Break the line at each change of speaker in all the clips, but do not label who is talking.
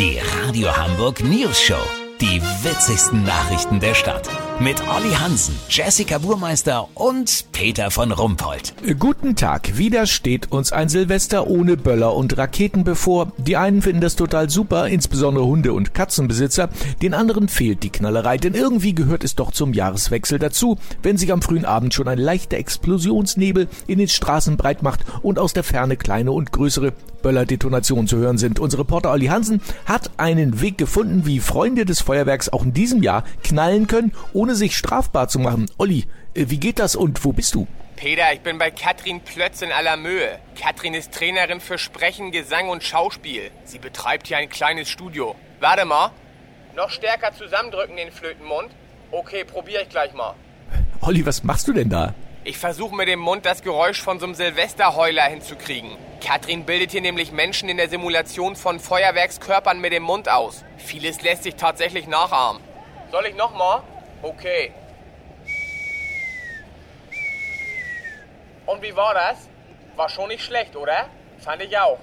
Die Radio Hamburg News Show. Die witzigsten Nachrichten der Stadt. Mit Olli Hansen, Jessica Burmeister und Peter von Rumpold.
Guten Tag. Wieder steht uns ein Silvester ohne Böller und Raketen bevor. Die einen finden das total super, insbesondere Hunde- und Katzenbesitzer. Den anderen fehlt die Knallerei, denn irgendwie gehört es doch zum Jahreswechsel dazu, wenn sich am frühen Abend schon ein leichter Explosionsnebel in den Straßen breit macht und aus der Ferne kleine und größere Böllerdetonationen zu hören sind. Unser Reporter Olli Hansen hat einen Weg gefunden, wie Freunde des Feuerwerks auch in diesem Jahr knallen können, ohne sich strafbar zu machen. Olli, äh, wie geht das und wo bist du?
Peter, ich bin bei Katrin Plötz in aller Mühe. Katrin ist Trainerin für Sprechen, Gesang und Schauspiel. Sie betreibt hier ein kleines Studio. Warte mal. Noch stärker zusammendrücken den Flötenmund. Okay, probiere ich gleich mal.
Olli, was machst du denn da?
Ich versuche mit dem Mund das Geräusch von so einem Silvesterheuler hinzukriegen. Katrin bildet hier nämlich Menschen in der Simulation von Feuerwerkskörpern mit dem Mund aus. Vieles lässt sich tatsächlich nachahmen. Soll ich nochmal? Okay. Und wie war das? War schon nicht schlecht, oder? Fand ich auch.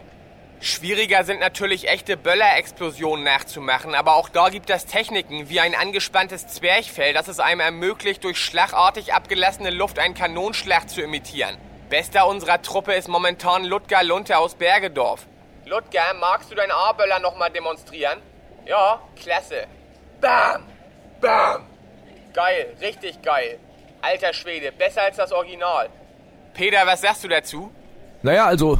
Schwieriger sind natürlich echte Böllerexplosionen nachzumachen, aber auch da gibt es Techniken, wie ein angespanntes Zwerchfell, das es einem ermöglicht, durch schlagartig abgelassene Luft einen Kanonschlag zu imitieren. Bester unserer Truppe ist momentan Ludger Lunte aus Bergedorf. Ludger, magst du deinen A-Böller nochmal demonstrieren? Ja, klasse. Bam! Bam! Geil, richtig geil. Alter Schwede, besser als das Original. Peter, was sagst du dazu?
Naja, also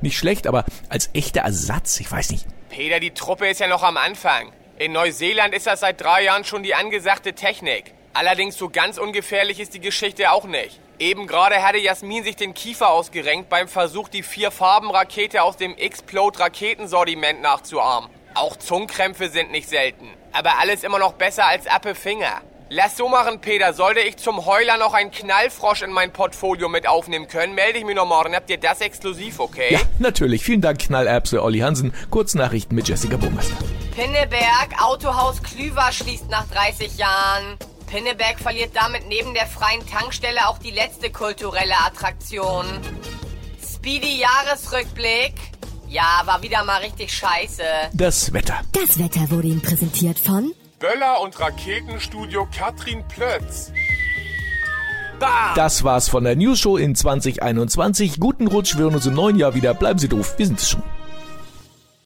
nicht schlecht, aber als echter Ersatz, ich weiß nicht.
Peter, die Truppe ist ja noch am Anfang. In Neuseeland ist das seit drei Jahren schon die angesagte Technik. Allerdings so ganz ungefährlich ist die Geschichte auch nicht. Eben gerade hatte Jasmin sich den Kiefer ausgerenkt beim Versuch, die Vier-Farben-Rakete aus dem Explode-Raketensortiment nachzuahmen. Auch Zungenkrämpfe sind nicht selten. Aber alles immer noch besser als Appe Finger. Lass so machen, Peter. Sollte ich zum Heuler noch einen Knallfrosch in mein Portfolio mit aufnehmen können, melde ich mich noch morgen. Habt ihr das exklusiv, okay?
Ja, natürlich. Vielen Dank, Knallerbse Olli Hansen. Kurznachrichten mit Jessica Burmeister.
Pinneberg, Autohaus Klüver schließt nach 30 Jahren. Pinneberg verliert damit neben der freien Tankstelle auch die letzte kulturelle Attraktion. Speedy Jahresrückblick. Ja, war wieder mal richtig scheiße.
Das Wetter.
Das Wetter wurde Ihnen präsentiert von
Böller und Raketenstudio Katrin Plötz.
Das war's von der News Show in 2021. Guten Rutsch, wir hören uns im neuen Jahr wieder. Bleiben Sie doof, wir sind es schon.